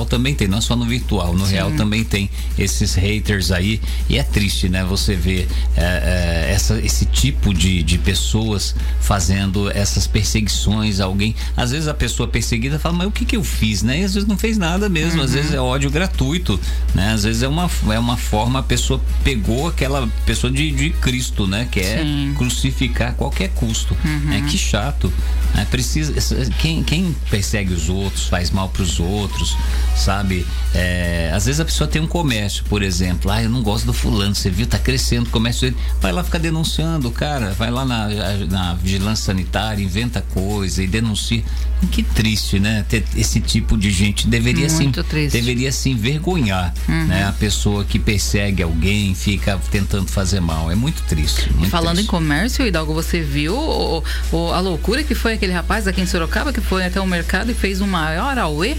real também tem, não é só no virtual, no Sim. real também tem esses haters aí. E é triste, né? Você ver é, é, essa, esse tipo de, de pessoas fazendo essas perseguições a alguém. Às vezes a pessoa perseguida fala, mas o que que eu fiz, né? E às vezes não fez nada mesmo, uhum. às vezes é ódio gratuito, né? Às vezes é uma, é uma forma, a pessoa pegou aquela pessoa de, de Cristo, né? Quer Sim. crucificar a qualquer custo. Uhum. É que chato. Né? Precisa, quem, quem persegue os outros, faz mal para os outros, sabe? É, às vezes a pessoa tem um comércio, por exemplo, ah, eu não gosto do fulano, você viu, tá crescendo o comércio dele, vai lá ficar denunciando, cara, vai lá na, na vigilância sanitária, inventa coisa e denuncia. Que triste, né? Ter esse tipo de gente deveria Muito sim, triste. deveria se envergonhar, uhum. né? A pessoa que persegue alguém, fica tentando fazer mal, é muito triste. Muito Falando triste. em comércio, Hidalgo, você viu o, o, a loucura que foi aquele rapaz aqui em Sorocaba que foi até o mercado e fez o maior auê?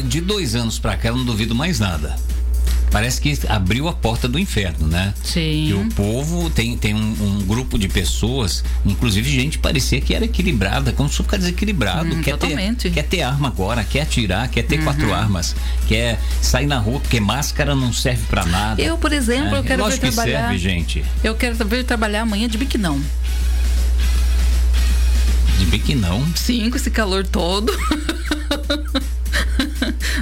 De dois anos para cá, eu não duvido mais nada parece que abriu a porta do inferno, né? Sim. Que o povo tem, tem um, um, grupo de pessoas, inclusive gente parecia que era equilibrada, como se ficar desequilibrado, hum, quer, ter, quer ter arma agora, quer atirar, quer ter uhum. quatro armas, quer sair na rua, porque máscara não serve para nada. Eu, por exemplo, é, eu quero ver trabalhar. serve, gente. Eu quero ver trabalhar amanhã de biquinão. De biquinão? Sim, com esse calor todo.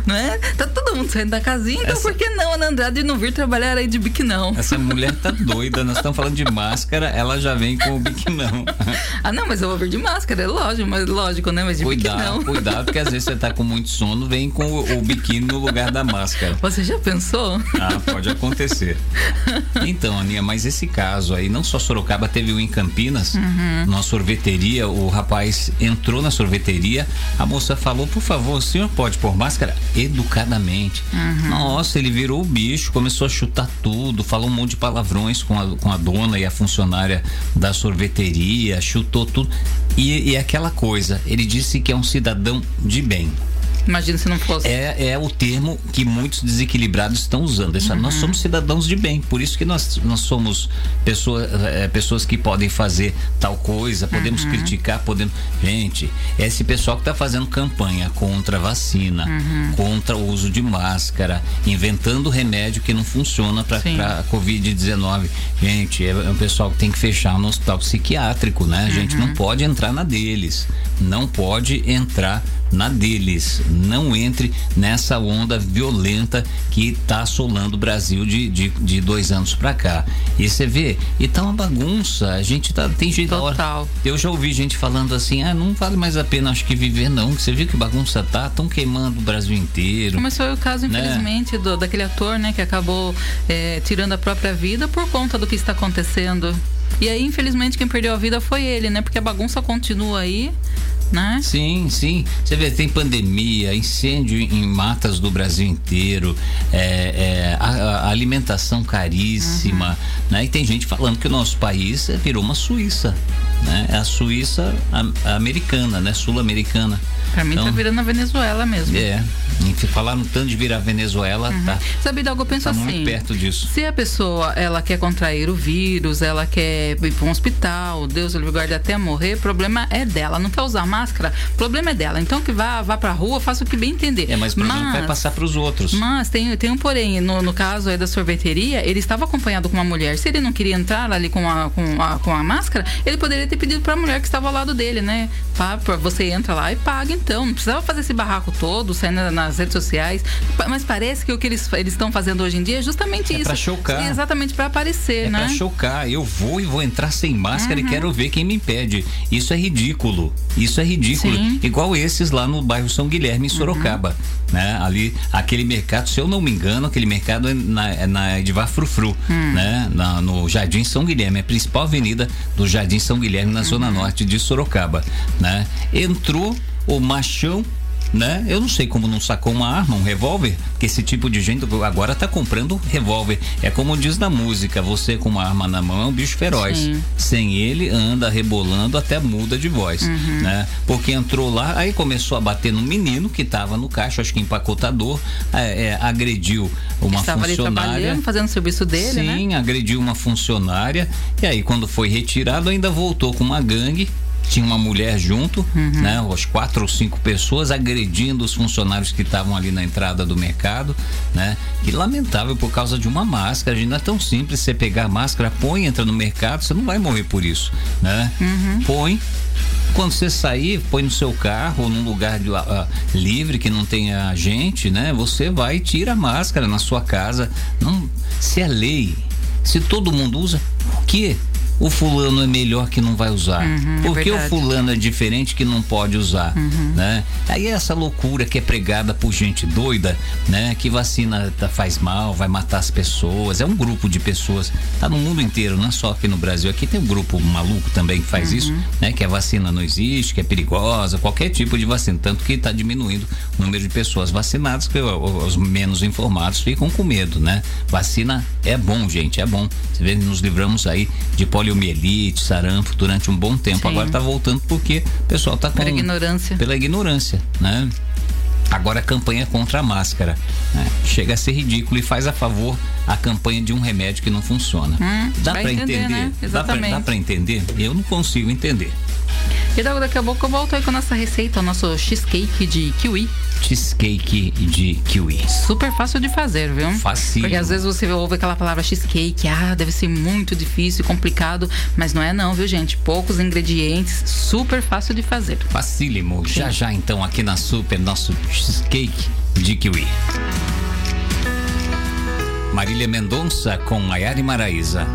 né? Tá todo mundo saindo da casinha, então Essa... por que não, Ana Andrade, não vir trabalhar aí de biquinão? Essa mulher tá doida, nós estamos falando de máscara, ela já vem com o biquinão. ah, não, mas eu vou vir de máscara, é lógico, mas lógico, né? Mas de cuidado, biquinão. Cuidado, porque às vezes você tá com muito sono, vem com o, o biquíni no lugar da máscara. Você já pensou? Ah, pode acontecer. Então, Aninha, mas esse caso aí, não só Sorocaba, teve o em Campinas, uhum. numa sorveteria, o rapaz entrou na sorveteria, a moça falou, por favor, o senhor pode pôr máscara? educadamente. Uhum. Nossa, ele virou o bicho, começou a chutar tudo, falou um monte de palavrões com a, com a dona e a funcionária da sorveteria, chutou tudo. E, e aquela coisa, ele disse que é um cidadão de bem. Imagina se não fosse. É, é o termo que muitos desequilibrados estão usando. Isso, uhum. Nós somos cidadãos de bem, por isso que nós, nós somos pessoa, é, pessoas que podem fazer tal coisa, podemos uhum. criticar, podemos. Gente, esse pessoal que está fazendo campanha contra a vacina, uhum. contra o uso de máscara, inventando remédio que não funciona para a Covid-19. Gente, é, é um pessoal que tem que fechar no hospital psiquiátrico, né? A gente não uhum. pode entrar na deles. Não pode entrar na deles. Não entre nessa onda violenta que está assolando o Brasil de, de, de dois anos para cá. E você vê, e tá uma bagunça. A gente tá, tem jeito Total. Eu já ouvi gente falando assim: ah, não vale mais a pena, acho que viver não. Você viu que bagunça tá? Estão queimando o Brasil inteiro. Mas foi o caso, né? infelizmente, do, daquele ator, né, que acabou é, tirando a própria vida por conta do que está acontecendo. E aí, infelizmente, quem perdeu a vida foi ele, né? Porque a bagunça continua aí né? Sim, sim. Você vê, tem pandemia, incêndio em matas do Brasil inteiro, é, é, a, a, alimentação caríssima, uhum. né? E tem gente falando que o nosso país virou uma Suíça, né? É a Suíça americana, né? Sul-americana. Pra mim tá então, tá virando a Venezuela mesmo. É. Falar no tanto de virar Venezuela, uhum. tá. Sabe, Dalgo, eu penso tá assim. muito perto disso. Se a pessoa ela quer contrair o vírus, ela quer ir para um hospital, Deus livre guarde até morrer, o problema é dela. Não quer usar máscara, o problema é dela. Então que vá, vá pra rua, faça o que bem entender. É, mas o problema mas, vai passar para os outros. Mas tem, tem um porém, no, no caso aí da sorveteria, ele estava acompanhado com uma mulher. Se ele não queria entrar ali com a, com a, com a máscara, ele poderia ter pedido para a mulher que estava ao lado dele, né? Pá, você entra lá e paga então. Não precisava fazer esse barraco todo, saindo nas redes sociais. Mas parece que o que eles estão fazendo hoje em dia é justamente é isso. Pra chocar. É exatamente para aparecer, é né? Pra chocar. Eu vou e vou entrar sem máscara uhum. e quero ver quem me impede. Isso é ridículo. Isso é ridículo. Sim. Igual esses lá no bairro São Guilherme, em Sorocaba. Uhum. Né? Ali, aquele mercado, se eu não me engano, aquele mercado é na, é na Frufru, hum. né? Na, no Jardim São Guilherme, é a principal avenida do Jardim São Guilherme, na zona norte de Sorocaba. Né? Entrou o machão né? Eu não sei como não sacou uma arma, um revólver, porque esse tipo de gente agora tá comprando revólver. É como diz na música, você com uma arma na mão é um bicho feroz. Sim. Sem ele anda rebolando até muda de voz, uhum. né? Porque entrou lá, aí começou a bater no menino que estava no caixa, acho que empacotador, é, é, agrediu uma Estava funcionária. Ali fazendo o serviço dele, Sim, né? agrediu uma funcionária e aí quando foi retirado ainda voltou com uma gangue tinha uma mulher junto, uhum. né? As quatro ou cinco pessoas agredindo os funcionários que estavam ali na entrada do mercado, né? Que lamentável por causa de uma máscara. Não é tão simples você pegar a máscara, põe, entra no mercado, você não vai morrer por isso, né? Uhum. Põe, quando você sair, põe no seu carro ou num lugar de, uh, livre que não tenha gente, né? Você vai e tira a máscara na sua casa. Não, se é lei, se todo mundo usa, por quê? O fulano é melhor que não vai usar? Uhum, Por que é o fulano é diferente que não pode usar? Uhum. Né? Aí é essa loucura que é pregada por gente doida, né? Que vacina tá, faz mal, vai matar as pessoas. É um grupo de pessoas, tá no mundo inteiro, não é só aqui no Brasil. Aqui tem um grupo maluco também que faz uhum. isso, né? Que a vacina não existe, que é perigosa, qualquer tipo de vacina. Tanto que está diminuindo o número de pessoas vacinadas, que os menos informados ficam com medo, né? Vacina é bom, gente, é bom. Você vê, nos livramos aí de polio poliomielite, sarampo durante um bom tempo. Sim. Agora está voltando porque o pessoal está com. Pela ignorância. Pela ignorância, né? Agora a campanha contra a máscara. Né? Chega a ser ridículo e faz a favor a campanha de um remédio que não funciona. Hum, dá para entender? entender? Né? Dá para entender? Eu não consigo entender. E daqui a pouco eu volto aí com a nossa receita, o nosso cheesecake de kiwi. Cheesecake de kiwi. Super fácil de fazer, viu? Fácil. Porque às vezes você ouve aquela palavra cheesecake, ah, deve ser muito difícil, complicado, mas não é não, viu, gente? Poucos ingredientes, super fácil de fazer. Facílimo. Sim. Já já então aqui na Super, nosso cheesecake de kiwi. Marília Mendonça com Maiara e Maraíza.